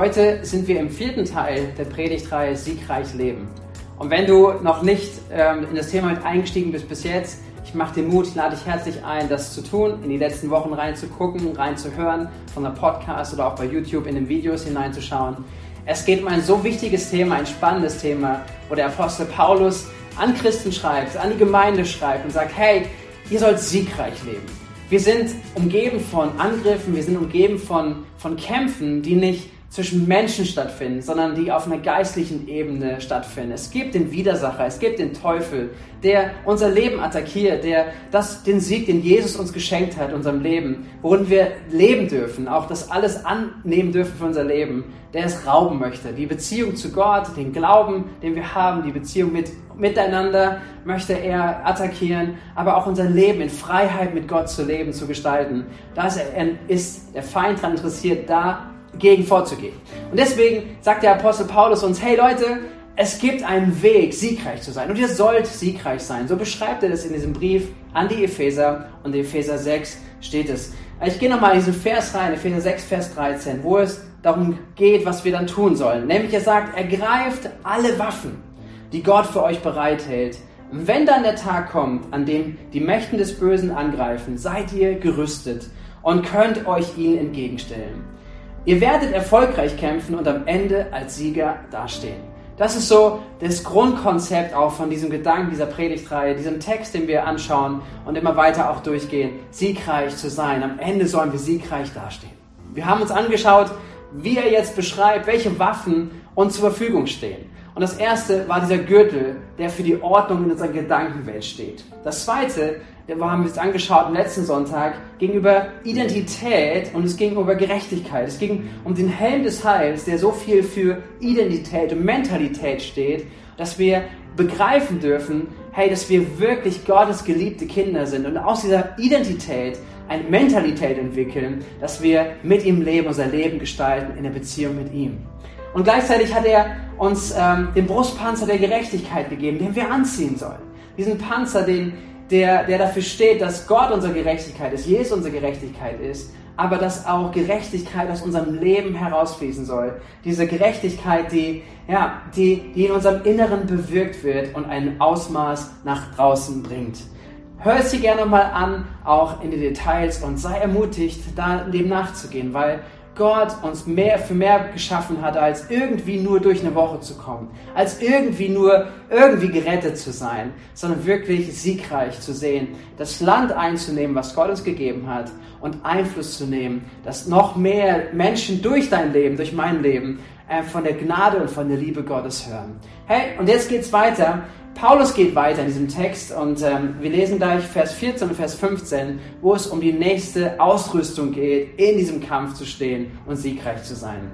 Heute sind wir im vierten Teil der Predigtreihe Siegreich Leben. Und wenn du noch nicht ähm, in das Thema mit eingestiegen bist bis jetzt, ich mache dir Mut, ich lade dich herzlich ein, das zu tun, in die letzten Wochen reinzugucken, reinzuhören, von der Podcast oder auch bei YouTube in den Videos hineinzuschauen. Es geht um ein so wichtiges Thema, ein spannendes Thema, wo der Apostel Paulus an Christen schreibt, an die Gemeinde schreibt und sagt, hey, ihr sollt siegreich leben. Wir sind umgeben von Angriffen, wir sind umgeben von, von Kämpfen, die nicht zwischen Menschen stattfinden, sondern die auf einer geistlichen Ebene stattfinden. Es gibt den Widersacher, es gibt den Teufel, der unser Leben attackiert, der das, den Sieg, den Jesus uns geschenkt hat, unserem Leben, worin wir leben dürfen, auch das alles annehmen dürfen für unser Leben, der es rauben möchte. Die Beziehung zu Gott, den Glauben, den wir haben, die Beziehung mit, miteinander möchte er attackieren, aber auch unser Leben in Freiheit mit Gott zu leben, zu gestalten. Da ist der Feind daran interessiert, da gegen vorzugehen. Und deswegen sagt der Apostel Paulus uns, hey Leute, es gibt einen Weg, siegreich zu sein. Und ihr sollt siegreich sein. So beschreibt er das in diesem Brief an die Epheser. Und in Epheser 6 steht es. Ich gehe nochmal in diesen Vers rein, Epheser 6, Vers 13, wo es darum geht, was wir dann tun sollen. Nämlich er sagt, ergreift alle Waffen, die Gott für euch bereithält. Wenn dann der Tag kommt, an dem die Mächten des Bösen angreifen, seid ihr gerüstet und könnt euch ihnen entgegenstellen. Ihr werdet erfolgreich kämpfen und am Ende als Sieger dastehen. Das ist so das Grundkonzept auch von diesem Gedanken, dieser Predigtreihe, diesem Text, den wir anschauen und immer weiter auch durchgehen, siegreich zu sein. Am Ende sollen wir siegreich dastehen. Wir haben uns angeschaut, wie er jetzt beschreibt, welche Waffen uns zur Verfügung stehen. Und das erste war dieser Gürtel, der für die Ordnung in unserer Gedankenwelt steht. Das zweite wir haben wir uns angeschaut am letzten Sonntag, gegenüber Identität und es ging über Gerechtigkeit. Es ging um den Helm des Heils, der so viel für Identität und Mentalität steht, dass wir begreifen dürfen, hey, dass wir wirklich Gottes geliebte Kinder sind und aus dieser Identität eine Mentalität entwickeln, dass wir mit ihm leben, unser Leben gestalten in der Beziehung mit ihm. Und gleichzeitig hat er uns ähm, den Brustpanzer der Gerechtigkeit gegeben, den wir anziehen sollen. Diesen Panzer, den der, der dafür steht, dass Gott unsere Gerechtigkeit ist, Jesus unsere Gerechtigkeit ist, aber dass auch Gerechtigkeit aus unserem Leben herausfließen soll. Diese Gerechtigkeit, die, ja, die, die in unserem Inneren bewirkt wird und ein Ausmaß nach draußen bringt. Hör sie gerne mal an, auch in die Details und sei ermutigt, da dem nachzugehen, weil Gott uns mehr für mehr geschaffen hat, als irgendwie nur durch eine Woche zu kommen, als irgendwie nur irgendwie gerettet zu sein, sondern wirklich siegreich zu sehen, das Land einzunehmen, was Gott uns gegeben hat und Einfluss zu nehmen, dass noch mehr Menschen durch dein Leben, durch mein Leben äh, von der Gnade und von der Liebe Gottes hören. Hey, und jetzt geht's weiter Paulus geht weiter in diesem Text und ähm, wir lesen gleich Vers 14 und Vers 15, wo es um die nächste Ausrüstung geht, in diesem Kampf zu stehen und siegreich zu sein.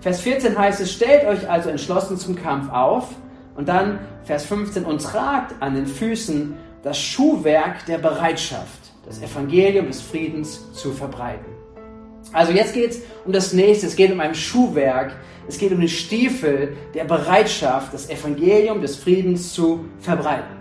Vers 14 heißt es, stellt euch also entschlossen zum Kampf auf und dann Vers 15 und tragt an den Füßen das Schuhwerk der Bereitschaft, das Evangelium des Friedens zu verbreiten. Also jetzt geht es um das nächste, es geht um ein Schuhwerk, es geht um den Stiefel der Bereitschaft, das Evangelium des Friedens zu verbreiten.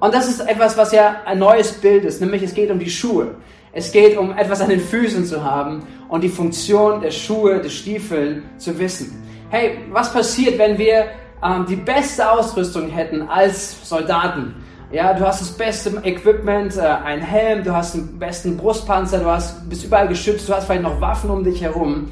Und das ist etwas, was ja ein neues Bild ist, nämlich es geht um die Schuhe. Es geht um etwas an den Füßen zu haben und die Funktion der Schuhe, des Stiefel zu wissen. Hey, was passiert, wenn wir ähm, die beste Ausrüstung hätten als Soldaten? Ja, du hast das beste Equipment, äh, ein Helm, du hast den besten Brustpanzer, du hast, bist überall geschützt, du hast vielleicht noch Waffen um dich herum.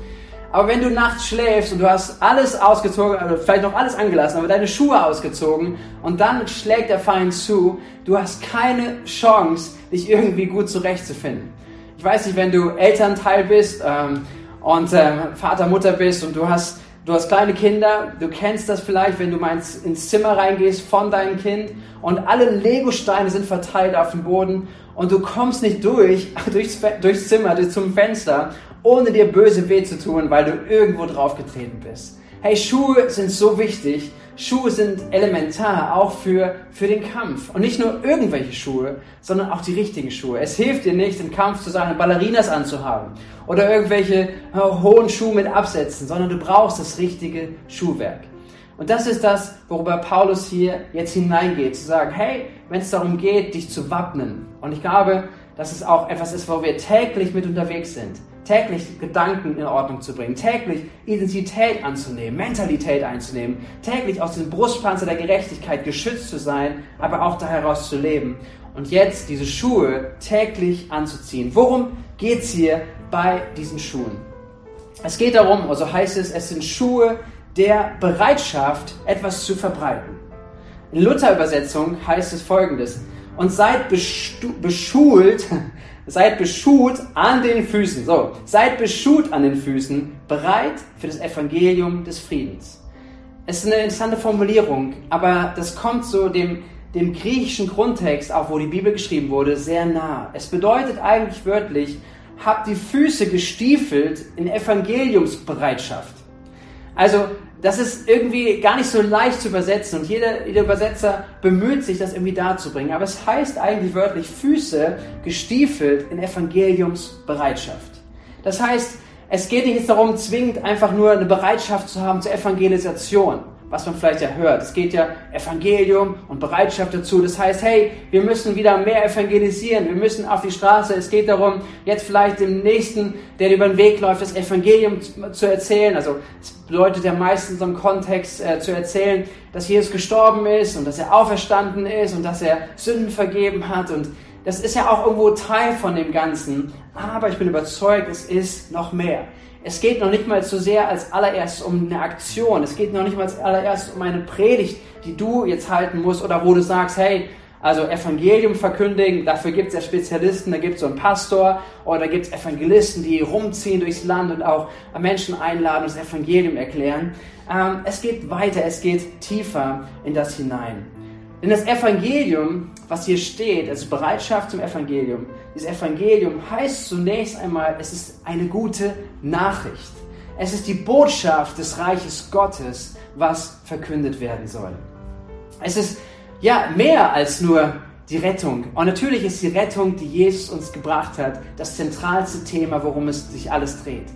Aber wenn du nachts schläfst und du hast alles ausgezogen, also vielleicht noch alles angelassen, aber deine Schuhe ausgezogen und dann schlägt der Feind zu, du hast keine Chance, dich irgendwie gut zurechtzufinden. Ich weiß nicht, wenn du Elternteil bist ähm, und ähm, Vater, Mutter bist und du hast, du hast kleine Kinder, du kennst das vielleicht, wenn du mal ins, Zimmer reingehst von deinem Kind und alle Legosteine sind verteilt auf dem Boden und du kommst nicht durch, durchs, durchs Zimmer, zum Fenster ohne dir böse weh zu tun, weil du irgendwo drauf getreten bist. Hey, Schuhe sind so wichtig. Schuhe sind elementar auch für, für den Kampf. Und nicht nur irgendwelche Schuhe, sondern auch die richtigen Schuhe. Es hilft dir nicht, im Kampf zu sein, Ballerinas anzuhaben oder irgendwelche äh, hohen Schuhe mit Absätzen, sondern du brauchst das richtige Schuhwerk. Und das ist das, worüber Paulus hier jetzt hineingeht, zu sagen, hey, wenn es darum geht, dich zu wappnen. Und ich glaube, dass es auch etwas ist, wo wir täglich mit unterwegs sind täglich Gedanken in Ordnung zu bringen, täglich Identität anzunehmen, Mentalität einzunehmen, täglich aus dem Brustpanzer der Gerechtigkeit geschützt zu sein, aber auch da heraus zu leben. Und jetzt diese Schuhe täglich anzuziehen. Worum geht es hier bei diesen Schuhen? Es geht darum, also heißt es, es sind Schuhe der Bereitschaft, etwas zu verbreiten. In Luther-Übersetzung heißt es folgendes: Und seid beschult, seid beschult an den Füßen. So, seid beschult an den Füßen, bereit für das Evangelium des Friedens. Es ist eine interessante Formulierung, aber das kommt so dem, dem griechischen Grundtext, auch wo die Bibel geschrieben wurde, sehr nah. Es bedeutet eigentlich wörtlich, habt die Füße gestiefelt in Evangeliumsbereitschaft. Also das ist irgendwie gar nicht so leicht zu übersetzen und jeder, jeder Übersetzer bemüht sich, das irgendwie darzubringen. Aber es heißt eigentlich wörtlich Füße gestiefelt in Evangeliumsbereitschaft. Das heißt, es geht nicht darum, zwingend einfach nur eine Bereitschaft zu haben zur Evangelisation was man vielleicht ja hört. Es geht ja Evangelium und Bereitschaft dazu. Das heißt, hey, wir müssen wieder mehr evangelisieren. Wir müssen auf die Straße. Es geht darum, jetzt vielleicht dem Nächsten, der über den Weg läuft, das Evangelium zu erzählen. Also es bedeutet ja meistens im Kontext äh, zu erzählen, dass Jesus gestorben ist und dass er auferstanden ist und dass er Sünden vergeben hat und das ist ja auch irgendwo Teil von dem Ganzen. Aber ich bin überzeugt, es ist noch mehr. Es geht noch nicht mal so sehr als allererstes um eine Aktion. Es geht noch nicht mal als allererstes um eine Predigt, die du jetzt halten musst oder wo du sagst, hey, also Evangelium verkündigen, dafür gibt es ja Spezialisten, da gibt es so einen Pastor oder da gibt es Evangelisten, die rumziehen durchs Land und auch Menschen einladen und das Evangelium erklären. Ähm, es geht weiter, es geht tiefer in das hinein. Denn das Evangelium, was hier steht, also Bereitschaft zum Evangelium, dieses Evangelium heißt zunächst einmal, es ist eine gute Nachricht. Es ist die Botschaft des Reiches Gottes, was verkündet werden soll. Es ist ja mehr als nur die Rettung. Und natürlich ist die Rettung, die Jesus uns gebracht hat, das zentralste Thema, worum es sich alles dreht.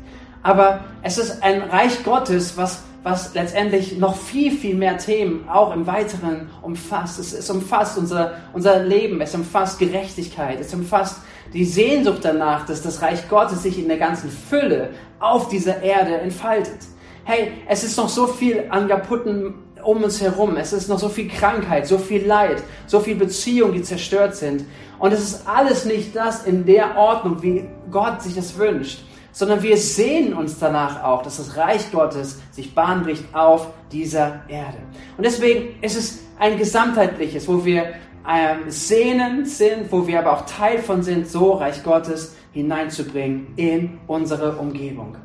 Aber es ist ein Reich Gottes, was was letztendlich noch viel, viel mehr Themen auch im Weiteren umfasst. Es, es umfasst unser, unser Leben, es umfasst Gerechtigkeit, es umfasst die Sehnsucht danach, dass das Reich Gottes sich in der ganzen Fülle auf dieser Erde entfaltet. Hey, es ist noch so viel an kaputten um uns herum. Es ist noch so viel Krankheit, so viel Leid, so viel Beziehungen, die zerstört sind. Und es ist alles nicht das in der Ordnung, wie Gott sich das wünscht sondern wir sehen uns danach auch, dass das Reich Gottes sich Bahn bricht auf dieser Erde. Und deswegen ist es ein gesamtheitliches, wo wir ähm, sehnen sind, wo wir aber auch Teil von sind, so Reich Gottes hineinzubringen in unsere Umgebung.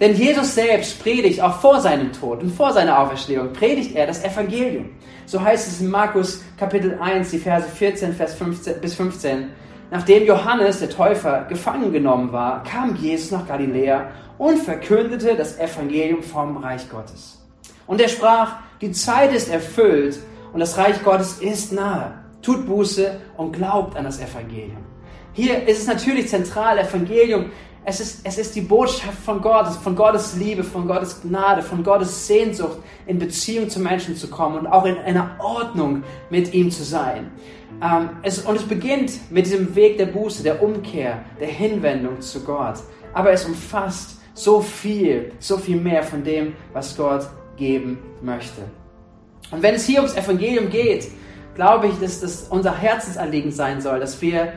Denn Jesus selbst predigt auch vor seinem Tod und vor seiner Auferstehung, predigt er das Evangelium. So heißt es in Markus Kapitel 1, die Verse 14 Vers 15, bis 15. Nachdem Johannes der Täufer gefangen genommen war, kam Jesus nach Galiläa und verkündete das Evangelium vom Reich Gottes. Und er sprach, die Zeit ist erfüllt und das Reich Gottes ist nahe. Tut Buße und glaubt an das Evangelium. Hier ist es natürlich zentral, Evangelium. Es ist, es ist die Botschaft von Gott, von Gottes Liebe, von Gottes Gnade, von Gottes Sehnsucht, in Beziehung zu Menschen zu kommen und auch in einer Ordnung mit ihm zu sein. Ähm, es, und es beginnt mit diesem Weg der Buße, der Umkehr, der Hinwendung zu Gott. Aber es umfasst so viel, so viel mehr von dem, was Gott geben möchte. Und wenn es hier ums Evangelium geht, glaube ich, dass das unser Herzensanliegen sein soll, dass wir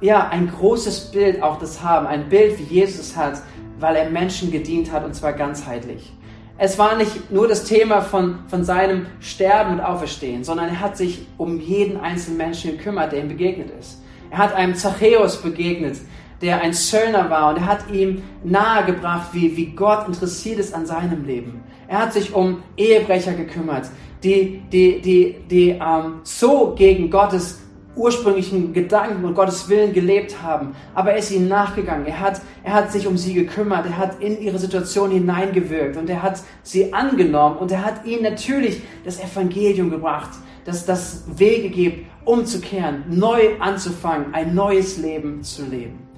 ja, ein großes Bild auch das haben, ein Bild, wie Jesus hat, weil er Menschen gedient hat und zwar ganzheitlich. Es war nicht nur das Thema von, von seinem Sterben und Auferstehen, sondern er hat sich um jeden einzelnen Menschen gekümmert, der ihm begegnet ist. Er hat einem Zachäus begegnet, der ein Zöllner war und er hat ihm nahegebracht, wie, wie Gott interessiert ist an seinem Leben. Er hat sich um Ehebrecher gekümmert, die, die, die, die ähm, so gegen Gottes ursprünglichen Gedanken und Gottes Willen gelebt haben. Aber er ist ihnen nachgegangen. Er hat, er hat sich um sie gekümmert. Er hat in ihre Situation hineingewirkt und er hat sie angenommen und er hat ihnen natürlich das Evangelium gebracht, dass das Wege gibt, umzukehren, neu anzufangen, ein neues Leben zu leben.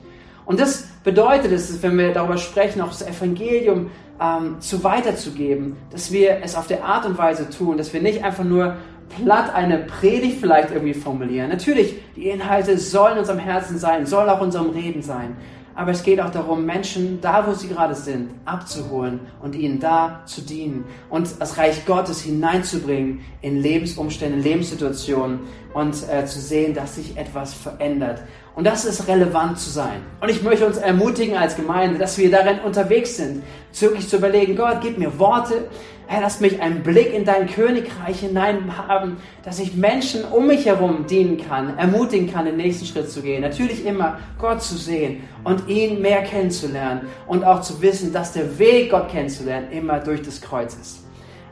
Und das bedeutet es, wenn wir darüber sprechen, auch das Evangelium ähm, zu weiterzugeben, dass wir es auf der Art und Weise tun, dass wir nicht einfach nur platt eine Predigt vielleicht irgendwie formulieren. Natürlich, die Inhalte sollen in unserem Herzen sein, sollen auch in unserem Reden sein. aber es geht auch darum, Menschen da, wo sie gerade sind, abzuholen und ihnen da zu dienen und das Reich Gottes hineinzubringen in Lebensumstände, Lebenssituationen und äh, zu sehen, dass sich etwas verändert. Und das ist relevant zu sein. Und ich möchte uns ermutigen als Gemeinde, dass wir darin unterwegs sind, wirklich zu überlegen, Gott, gib mir Worte, Herr, lass mich einen Blick in dein Königreich hinein haben, dass ich Menschen um mich herum dienen kann, ermutigen kann, den nächsten Schritt zu gehen. Natürlich immer Gott zu sehen und ihn mehr kennenzulernen und auch zu wissen, dass der Weg, Gott kennenzulernen, immer durch das Kreuz ist.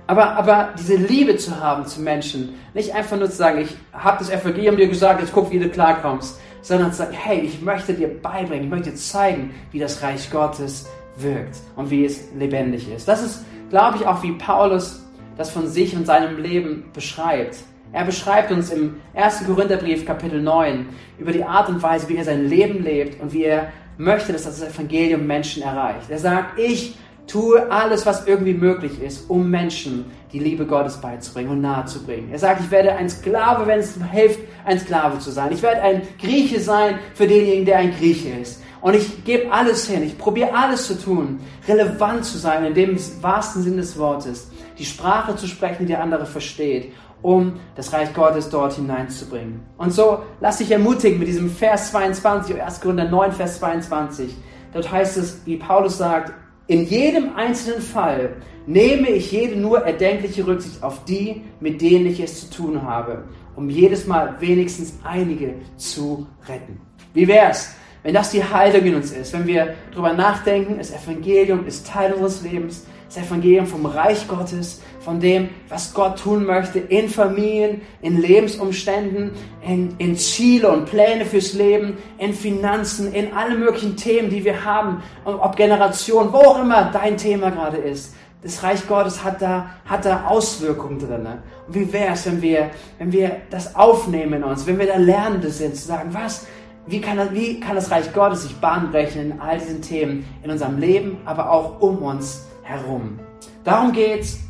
Aber, aber diese Liebe zu haben zu Menschen, nicht einfach nur zu sagen, ich habe das Evangelium dir gesagt, jetzt guck, wie du klarkommst, sondern zu sagen, hey, ich möchte dir beibringen, ich möchte dir zeigen, wie das Reich Gottes wirkt und wie es lebendig ist. Das ist, glaube ich, auch wie Paulus das von sich und seinem Leben beschreibt. Er beschreibt uns im 1. Korintherbrief Kapitel 9 über die Art und Weise, wie er sein Leben lebt und wie er möchte, dass das Evangelium Menschen erreicht. Er sagt, ich tue alles, was irgendwie möglich ist, um Menschen die Liebe Gottes beizubringen und nahezubringen. Er sagt, ich werde ein Sklave, wenn es hilft, ein Sklave zu sein. Ich werde ein Grieche sein für denjenigen, der ein Grieche ist. Und ich gebe alles hin, ich probiere alles zu tun, relevant zu sein, in dem wahrsten Sinn des Wortes, die Sprache zu sprechen, die der andere versteht, um das Reich Gottes dort hineinzubringen. Und so lass dich ermutigen mit diesem Vers 22, 1. Korinther 9, Vers 22. Dort heißt es, wie Paulus sagt, in jedem einzelnen Fall nehme ich jede nur erdenkliche Rücksicht auf die, mit denen ich es zu tun habe, um jedes Mal wenigstens einige zu retten. Wie wär's, wenn das die Haltung in uns ist, wenn wir darüber nachdenken, das Evangelium ist Teil unseres Lebens, das Evangelium vom Reich Gottes, von dem, was Gott tun möchte in Familien, in Lebensumständen, in, in Ziele und Pläne fürs Leben, in Finanzen, in alle möglichen Themen, die wir haben, ob Generation, wo auch immer dein Thema gerade ist. Das Reich Gottes hat da, hat da Auswirkungen drin. Und wie wäre es, wenn wir, wenn wir das aufnehmen in uns, wenn wir da Lernende sind, zu sagen, was, wie kann, das, wie kann das Reich Gottes sich Bahn brechen in all diesen Themen, in unserem Leben, aber auch um uns herum. Darum geht's,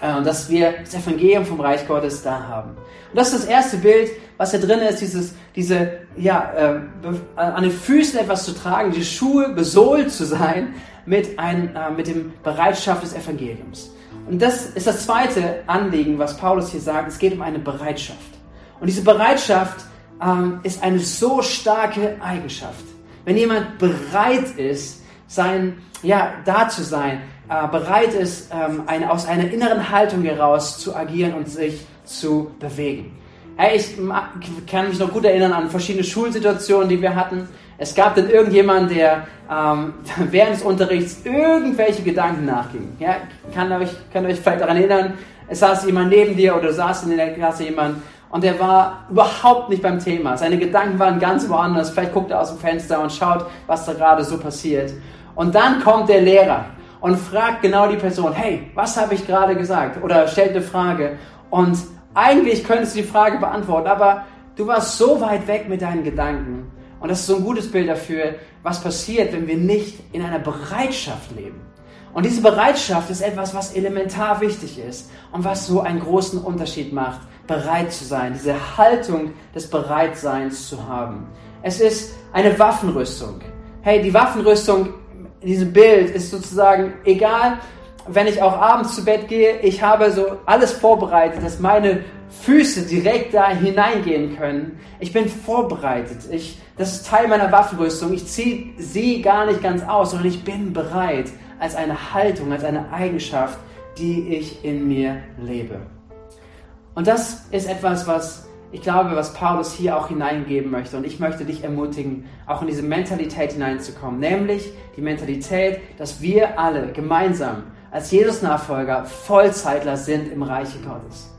äh, dass wir das Evangelium vom Reich Gottes da haben. Und das ist das erste Bild, was hier drin ist, dieses, diese, ja, äh, an den Füßen etwas zu tragen, die Schuhe besohlt zu sein mit, ein, äh, mit dem Bereitschaft des Evangeliums. Und das ist das zweite Anliegen, was Paulus hier sagt. Es geht um eine Bereitschaft. Und diese Bereitschaft ähm, ist eine so starke Eigenschaft. Wenn jemand bereit ist, sein, ja, da zu sein, äh, bereit ist, ähm, eine, aus einer inneren Haltung heraus zu agieren und sich zu bewegen. Hey, ich kann mich noch gut erinnern an verschiedene Schulsituationen, die wir hatten. Es gab dann irgendjemand, der ähm, während des Unterrichts irgendwelche Gedanken nachging. Ja, kann euch, kann euch vielleicht daran erinnern, es saß jemand neben dir oder saß in der Klasse jemand und der war überhaupt nicht beim Thema. Seine Gedanken waren ganz woanders. Vielleicht guckt er aus dem Fenster und schaut, was da gerade so passiert. Und dann kommt der Lehrer und fragt genau die Person, hey, was habe ich gerade gesagt? Oder stellt eine Frage. Und eigentlich könntest du die Frage beantworten, aber du warst so weit weg mit deinen Gedanken. Und das ist so ein gutes Bild dafür, was passiert, wenn wir nicht in einer Bereitschaft leben. Und diese Bereitschaft ist etwas, was elementar wichtig ist und was so einen großen Unterschied macht, bereit zu sein, diese Haltung des Bereitseins zu haben. Es ist eine Waffenrüstung. Hey, die Waffenrüstung in diesem Bild ist sozusagen egal, wenn ich auch abends zu Bett gehe, ich habe so alles vorbereitet, dass meine Füße direkt da hineingehen können. Ich bin vorbereitet. Ich, das ist Teil meiner Waffenrüstung. Ich ziehe sie gar nicht ganz aus, sondern ich bin bereit als eine Haltung, als eine Eigenschaft, die ich in mir lebe. Und das ist etwas, was ich glaube, was Paulus hier auch hineingeben möchte. Und ich möchte dich ermutigen, auch in diese Mentalität hineinzukommen. Nämlich die Mentalität, dass wir alle gemeinsam als Jesus-Nachfolger Vollzeitler sind im Reiche Gottes.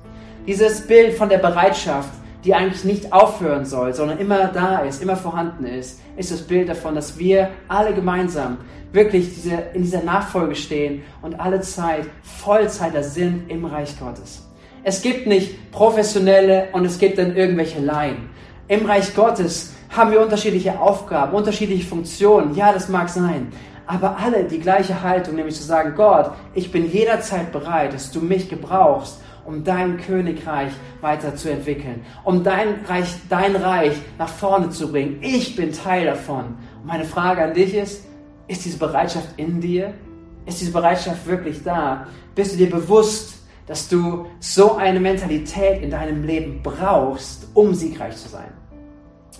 Dieses Bild von der Bereitschaft, die eigentlich nicht aufhören soll, sondern immer da ist, immer vorhanden ist, ist das Bild davon, dass wir alle gemeinsam wirklich diese, in dieser Nachfolge stehen und alle Zeit Vollzeitler sind im Reich Gottes. Es gibt nicht professionelle und es gibt dann irgendwelche Laien. Im Reich Gottes haben wir unterschiedliche Aufgaben, unterschiedliche Funktionen. Ja, das mag sein. Aber alle die gleiche Haltung, nämlich zu sagen, Gott, ich bin jederzeit bereit, dass du mich gebrauchst um dein Königreich weiterzuentwickeln, um dein Reich, dein Reich nach vorne zu bringen. Ich bin Teil davon. Und meine Frage an dich ist, ist diese Bereitschaft in dir? Ist diese Bereitschaft wirklich da? Bist du dir bewusst, dass du so eine Mentalität in deinem Leben brauchst, um siegreich zu sein?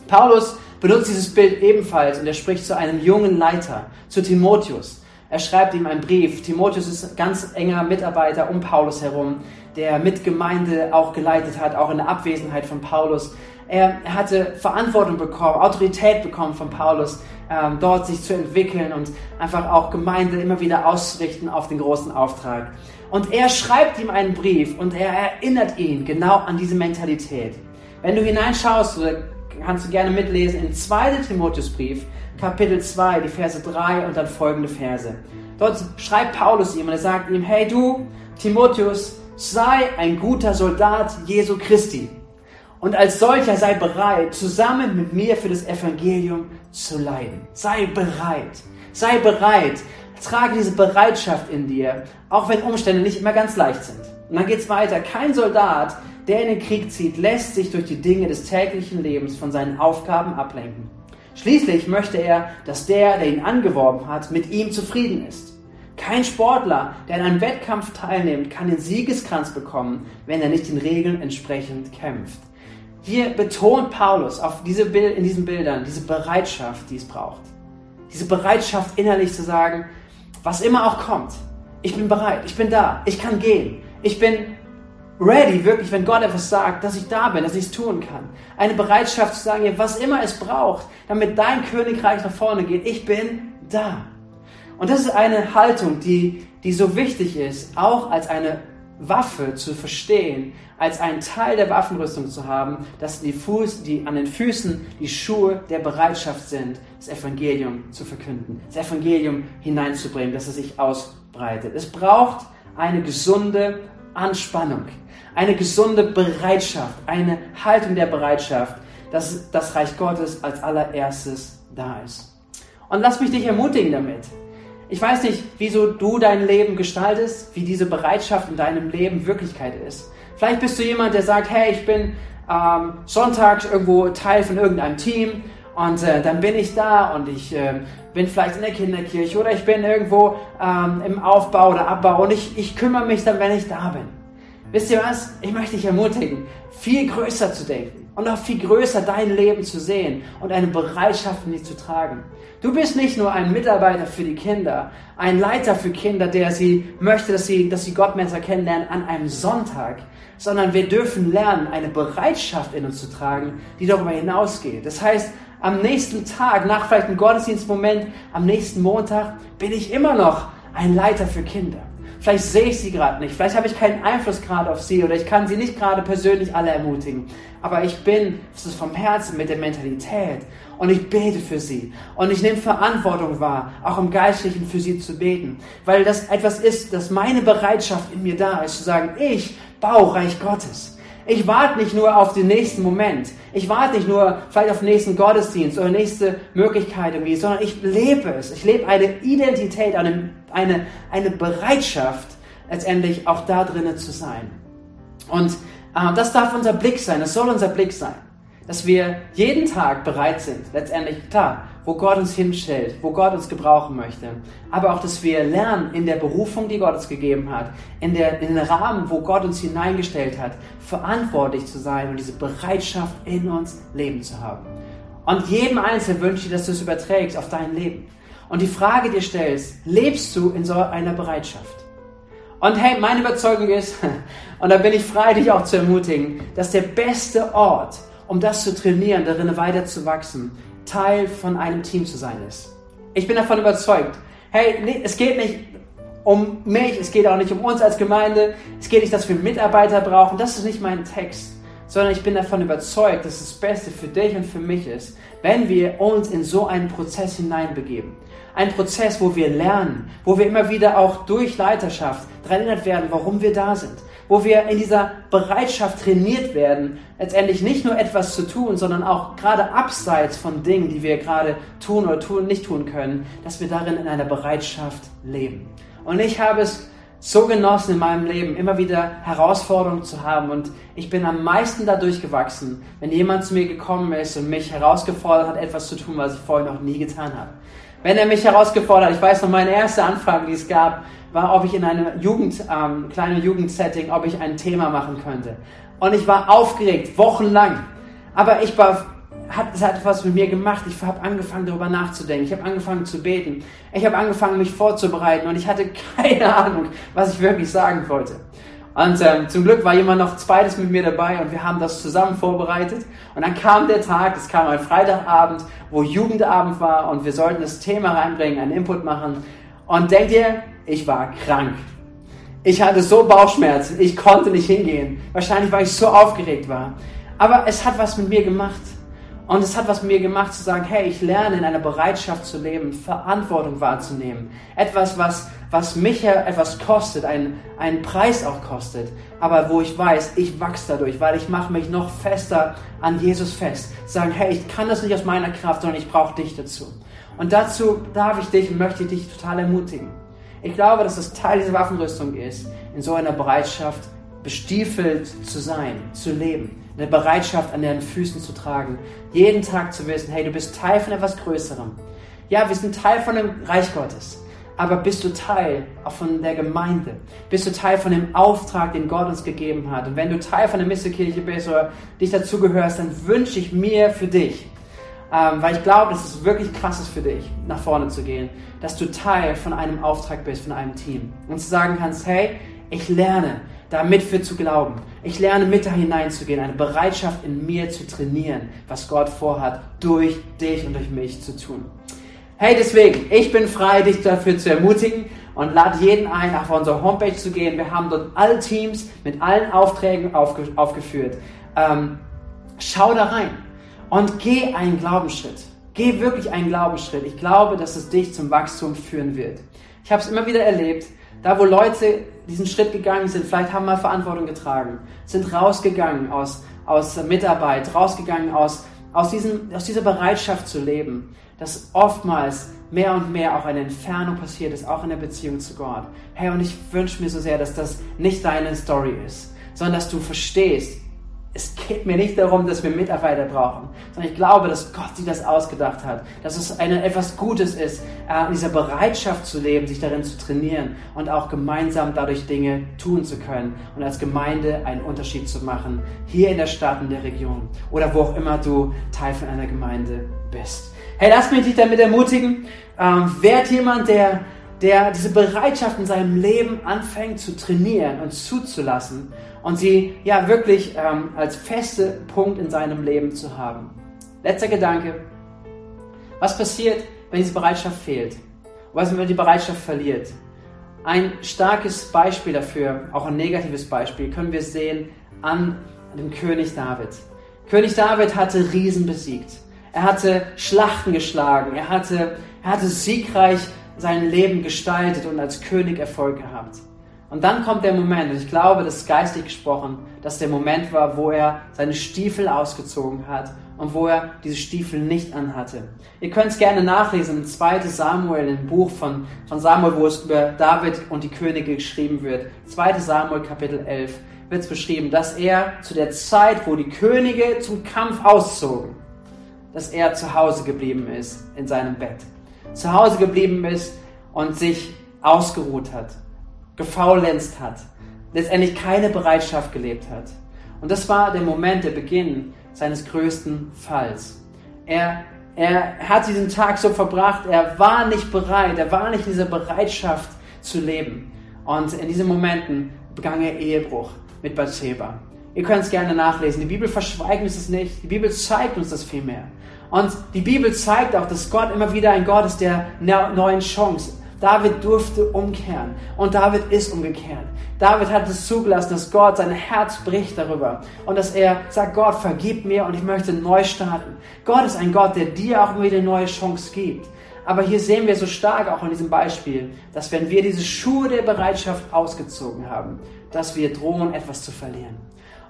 Paulus benutzt dieses Bild ebenfalls und er spricht zu einem jungen Leiter, zu Timotheus. Er schreibt ihm einen Brief. Timotheus ist ganz enger Mitarbeiter um Paulus herum, der mit Gemeinde auch geleitet hat, auch in der Abwesenheit von Paulus. Er, hatte Verantwortung bekommen, Autorität bekommen von Paulus, ähm, dort sich zu entwickeln und einfach auch Gemeinde immer wieder auszurichten auf den großen Auftrag. Und er schreibt ihm einen Brief und er erinnert ihn genau an diese Mentalität. Wenn du hineinschaust, kannst du gerne mitlesen in 2. Timotheusbrief, Kapitel 2, die Verse 3 und dann folgende Verse. Dort schreibt Paulus ihm und er sagt ihm, hey du, Timotheus, sei ein guter Soldat Jesu Christi. Und als solcher sei bereit, zusammen mit mir für das Evangelium zu leiden. Sei bereit. Sei bereit. Trage diese Bereitschaft in dir, auch wenn Umstände nicht immer ganz leicht sind. Und dann geht's weiter. Kein Soldat, der in den Krieg zieht, lässt sich durch die Dinge des täglichen Lebens von seinen Aufgaben ablenken. Schließlich möchte er, dass der, der ihn angeworben hat, mit ihm zufrieden ist. Kein Sportler, der in einem Wettkampf teilnimmt, kann den Siegeskranz bekommen, wenn er nicht den Regeln entsprechend kämpft. Hier betont Paulus auf diese in diesen Bildern diese Bereitschaft, die es braucht. Diese Bereitschaft innerlich zu sagen, was immer auch kommt, ich bin bereit, ich bin da, ich kann gehen, ich bin ready, wirklich, wenn Gott etwas sagt, dass ich da bin, dass ich es tun kann. Eine Bereitschaft zu sagen, was immer es braucht, damit dein Königreich nach vorne geht, ich bin da. Und das ist eine Haltung, die, die so wichtig ist, auch als eine Waffe zu verstehen, als einen Teil der Waffenrüstung zu haben, dass die, Fuß, die an den Füßen die Schuhe der Bereitschaft sind, das Evangelium zu verkünden, das Evangelium hineinzubringen, dass es sich ausbreitet. Es braucht eine gesunde Anspannung eine gesunde Bereitschaft, eine Haltung der Bereitschaft, dass das Reich Gottes als allererstes da ist. Und lass mich dich ermutigen damit. Ich weiß nicht, wieso du dein Leben gestaltest, wie diese Bereitschaft in deinem Leben Wirklichkeit ist. Vielleicht bist du jemand, der sagt, hey, ich bin ähm, sonntags irgendwo Teil von irgendeinem Team und äh, dann bin ich da und ich äh, bin vielleicht in der Kinderkirche oder ich bin irgendwo ähm, im Aufbau oder Abbau und ich, ich kümmere mich dann, wenn ich da bin. Wisst ihr was? Ich möchte dich ermutigen, viel größer zu denken und auch viel größer dein Leben zu sehen und eine Bereitschaft in dich zu tragen. Du bist nicht nur ein Mitarbeiter für die Kinder, ein Leiter für Kinder, der sie möchte, dass sie, dass sie Gott besser kennenlernen an einem Sonntag, sondern wir dürfen lernen, eine Bereitschaft in uns zu tragen, die darüber hinausgeht. Das heißt, am nächsten Tag, nach vielleicht einem Gottesdienstmoment, am nächsten Montag, bin ich immer noch ein Leiter für Kinder. Vielleicht sehe ich sie gerade nicht, vielleicht habe ich keinen Einfluss gerade auf sie oder ich kann sie nicht gerade persönlich alle ermutigen. Aber ich bin es ist vom Herzen mit der Mentalität und ich bete für sie und ich nehme Verantwortung wahr, auch im Geistlichen für sie zu beten, weil das etwas ist, dass meine Bereitschaft in mir da ist, zu sagen, ich baue Reich Gottes. Ich warte nicht nur auf den nächsten Moment. Ich warte nicht nur vielleicht auf den nächsten Gottesdienst oder nächste Möglichkeit irgendwie, sondern ich lebe es. Ich lebe eine Identität, eine, eine, eine Bereitschaft, letztendlich auch da drinnen zu sein. Und äh, das darf unser Blick sein, das soll unser Blick sein. Dass wir jeden Tag bereit sind, letztendlich, klar, wo Gott uns hinstellt, wo Gott uns gebrauchen möchte. Aber auch, dass wir lernen in der Berufung, die Gott uns gegeben hat, in, der, in den Rahmen, wo Gott uns hineingestellt hat, verantwortlich zu sein und diese Bereitschaft in uns leben zu haben. Und jedem Einzelnen wünsche ich, dass du es überträgst auf dein Leben. Und die Frage dir stellst, lebst du in so einer Bereitschaft? Und hey, meine Überzeugung ist, und da bin ich frei, dich auch zu ermutigen, dass der beste Ort, um das zu trainieren, darin weiter zu wachsen, Teil von einem Team zu sein ist. Ich bin davon überzeugt. Hey, es geht nicht um mich, es geht auch nicht um uns als Gemeinde, es geht nicht, dass wir Mitarbeiter brauchen, das ist nicht mein Text, sondern ich bin davon überzeugt, dass das Beste für dich und für mich ist, wenn wir uns in so einen Prozess hineinbegeben. Ein Prozess, wo wir lernen, wo wir immer wieder auch durch Leiterschaft daran erinnert werden, warum wir da sind wo wir in dieser Bereitschaft trainiert werden, letztendlich nicht nur etwas zu tun, sondern auch gerade abseits von Dingen, die wir gerade tun oder tun, nicht tun können, dass wir darin in einer Bereitschaft leben. Und ich habe es so genossen in meinem Leben, immer wieder Herausforderungen zu haben. Und ich bin am meisten dadurch gewachsen, wenn jemand zu mir gekommen ist und mich herausgefordert hat, etwas zu tun, was ich vorher noch nie getan habe. Wenn er mich herausgefordert hat, ich weiß noch, meine erste Anfrage, die es gab, war, ob ich in einem Jugend, ähm, kleinen Jugendsetting, ob ich ein Thema machen könnte. Und ich war aufgeregt, wochenlang. Aber ich war hat, es hat etwas mit mir gemacht. Ich habe angefangen, darüber nachzudenken. Ich habe angefangen zu beten. Ich habe angefangen, mich vorzubereiten. Und ich hatte keine Ahnung, was ich wirklich sagen wollte. Und ähm, zum Glück war jemand noch zweites mit mir dabei und wir haben das zusammen vorbereitet. Und dann kam der Tag, es kam ein Freitagabend, wo Jugendabend war und wir sollten das Thema reinbringen, einen Input machen. Und denkt ihr, ich war krank. Ich hatte so Bauchschmerzen, ich konnte nicht hingehen. Wahrscheinlich, weil ich so aufgeregt war. Aber es hat was mit mir gemacht. Und es hat was mit mir gemacht zu sagen, hey, ich lerne in einer Bereitschaft zu leben, Verantwortung wahrzunehmen. Etwas, was, was mich etwas kostet, einen, einen Preis auch kostet. Aber wo ich weiß, ich wachse dadurch, weil ich mache mich noch fester an Jesus fest. Sagen, hey, ich kann das nicht aus meiner Kraft, sondern ich brauche dich dazu. Und dazu darf ich dich und möchte ich dich total ermutigen. Ich glaube, dass das Teil dieser Waffenrüstung ist, in so einer Bereitschaft bestiefelt zu sein, zu leben eine Bereitschaft an deinen Füßen zu tragen. Jeden Tag zu wissen, hey, du bist Teil von etwas Größerem. Ja, wir sind Teil von dem Reich Gottes. Aber bist du Teil auch von der Gemeinde? Bist du Teil von dem Auftrag, den Gott uns gegeben hat? Und wenn du Teil von der Missekirche bist oder dich dazugehörst, dann wünsche ich mir für dich, ähm, weil ich glaube, dass es wirklich krass ist für dich, nach vorne zu gehen, dass du Teil von einem Auftrag bist, von einem Team. Und zu sagen kannst, hey, ich lerne, damit für zu glauben. Ich lerne mit da hineinzugehen, eine Bereitschaft in mir zu trainieren, was Gott vorhat, durch dich und durch mich zu tun. Hey, deswegen, ich bin frei, dich dafür zu ermutigen und lade jeden ein, auf unsere Homepage zu gehen. Wir haben dort alle Teams mit allen Aufträgen aufge aufgeführt. Ähm, schau da rein und geh einen Glaubensschritt. Geh wirklich einen Glaubensschritt. Ich glaube, dass es dich zum Wachstum führen wird. Ich habe es immer wieder erlebt, da wo Leute diesen Schritt gegangen sind, vielleicht haben mal Verantwortung getragen, sind rausgegangen aus, aus Mitarbeit, rausgegangen aus, aus, diesem, aus dieser Bereitschaft zu leben, dass oftmals mehr und mehr auch eine Entfernung passiert ist, auch in der Beziehung zu Gott. Hey, und ich wünsche mir so sehr, dass das nicht deine Story ist, sondern dass du verstehst, es geht mir nicht darum, dass wir Mitarbeiter brauchen, sondern ich glaube, dass Gott sich das ausgedacht hat, dass es eine, etwas Gutes ist, äh, in dieser Bereitschaft zu leben, sich darin zu trainieren und auch gemeinsam dadurch Dinge tun zu können und als Gemeinde einen Unterschied zu machen, hier in der Stadt, in der Region oder wo auch immer du Teil von einer Gemeinde bist. Hey, lass mich dich damit ermutigen. Ähm, werd jemand, der, der diese Bereitschaft in seinem Leben anfängt zu trainieren und zuzulassen und sie ja wirklich ähm, als feste Punkt in seinem Leben zu haben. Letzter Gedanke. Was passiert, wenn diese Bereitschaft fehlt? Was, wenn man die Bereitschaft verliert? Ein starkes Beispiel dafür, auch ein negatives Beispiel, können wir sehen an dem König David. König David hatte Riesen besiegt. Er hatte Schlachten geschlagen. Er hatte, er hatte siegreich sein Leben gestaltet und als König Erfolg gehabt. Und dann kommt der Moment, und ich glaube, das ist geistig gesprochen, dass der Moment war, wo er seine Stiefel ausgezogen hat und wo er diese Stiefel nicht anhatte. Ihr könnt es gerne nachlesen, im 2. Samuel, im Buch von, von Samuel, wo es über David und die Könige geschrieben wird. 2. Samuel, Kapitel 11, wird es beschrieben, dass er zu der Zeit, wo die Könige zum Kampf auszogen, dass er zu Hause geblieben ist in seinem Bett. Zu Hause geblieben ist und sich ausgeruht hat gefaulenzt hat, letztendlich keine Bereitschaft gelebt hat. Und das war der Moment, der Beginn seines größten Falls. Er, er hat diesen Tag so verbracht, er war nicht bereit, er war nicht in dieser Bereitschaft zu leben. Und in diesen Momenten begann er Ehebruch mit Bathsheba. Ihr könnt es gerne nachlesen. Die Bibel verschweigt uns das nicht. Die Bibel zeigt uns das viel mehr. Und die Bibel zeigt auch, dass Gott immer wieder ein Gott ist der neuen Chance. David durfte umkehren und David ist umgekehrt. David hat es zugelassen, dass Gott sein Herz bricht darüber und dass er sagt, Gott, vergib mir und ich möchte neu starten. Gott ist ein Gott, der dir auch wieder eine neue Chance gibt. Aber hier sehen wir so stark auch in diesem Beispiel, dass wenn wir diese Schuhe der Bereitschaft ausgezogen haben, dass wir drohen, etwas zu verlieren.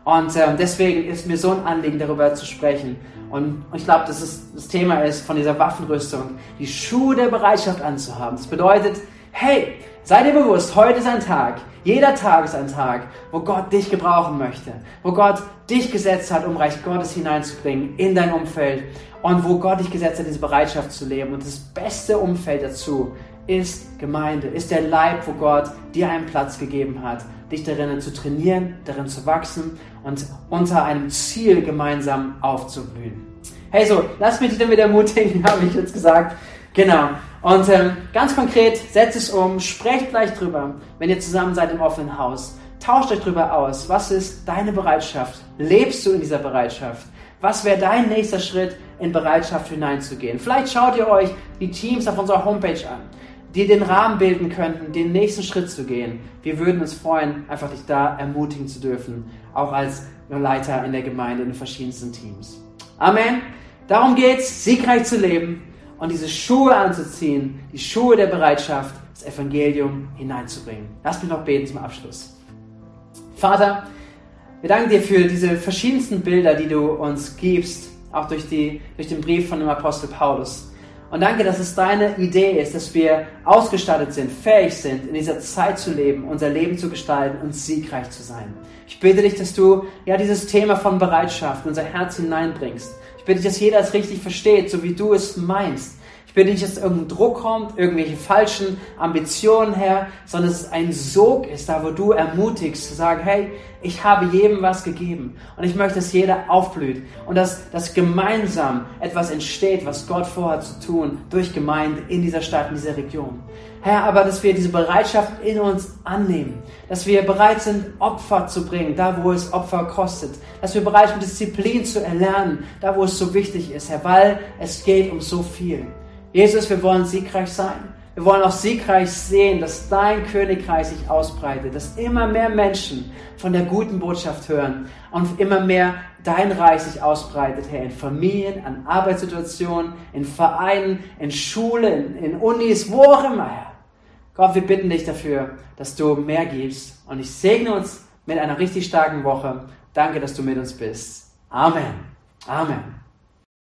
Und äh, deswegen ist mir so ein Anliegen, darüber zu sprechen. Und ich glaube, dass es das Thema ist von dieser Waffenrüstung, die Schuhe der Bereitschaft anzuhaben. Das bedeutet, hey, Sei dir bewusst, heute ist ein Tag, jeder Tag ist ein Tag, wo Gott dich gebrauchen möchte, wo Gott dich gesetzt hat, um Reich Gottes hineinzubringen in dein Umfeld und wo Gott dich gesetzt hat, diese Bereitschaft zu leben. Und das beste Umfeld dazu ist Gemeinde, ist der Leib, wo Gott dir einen Platz gegeben hat, dich darin zu trainieren, darin zu wachsen und unter einem Ziel gemeinsam aufzublühen. Hey, so, lass mich dich damit ermutigen, habe ich jetzt gesagt. Genau. Und ähm, ganz konkret, setzt es um, sprecht gleich drüber, wenn ihr zusammen seid im offenen Haus. Tauscht euch drüber aus. Was ist deine Bereitschaft? Lebst du in dieser Bereitschaft? Was wäre dein nächster Schritt, in Bereitschaft hineinzugehen? Vielleicht schaut ihr euch die Teams auf unserer Homepage an die den Rahmen bilden könnten, den nächsten Schritt zu gehen. Wir würden uns freuen, einfach dich da ermutigen zu dürfen, auch als Leiter in der Gemeinde in den verschiedensten Teams. Amen. Darum geht's, siegreich zu leben und diese Schuhe anzuziehen, die Schuhe der Bereitschaft, das Evangelium hineinzubringen. Lass mich noch beten zum Abschluss. Vater, wir danken dir für diese verschiedensten Bilder, die du uns gibst, auch durch, die, durch den Brief von dem Apostel Paulus. Und danke, dass es deine Idee ist, dass wir ausgestattet sind, fähig sind, in dieser Zeit zu leben, unser Leben zu gestalten und siegreich zu sein. Ich bitte dich, dass du ja dieses Thema von Bereitschaft in unser Herz hineinbringst. Ich bitte dich, dass jeder es richtig versteht, so wie du es meinst bitte nicht, dass irgendein Druck kommt, irgendwelche falschen Ambitionen her, sondern dass es ein Sog ist, da wo du ermutigst zu sagen, hey, ich habe jedem was gegeben und ich möchte, dass jeder aufblüht und dass, dass gemeinsam etwas entsteht, was Gott vorhat zu tun durch Gemeinde in dieser Stadt, in dieser Region. Herr, aber dass wir diese Bereitschaft in uns annehmen, dass wir bereit sind, Opfer zu bringen, da wo es Opfer kostet, dass wir bereit sind, Disziplin zu erlernen, da wo es so wichtig ist, Herr, weil es geht um so viel. Jesus, wir wollen siegreich sein. Wir wollen auch siegreich sehen, dass dein Königreich sich ausbreitet, dass immer mehr Menschen von der guten Botschaft hören und immer mehr dein Reich sich ausbreitet, Herr, in Familien, an Arbeitssituationen, in Vereinen, in Schulen, in Unis, wo auch immer, Herr. Gott, wir bitten dich dafür, dass du mehr gibst und ich segne uns mit einer richtig starken Woche. Danke, dass du mit uns bist. Amen. Amen.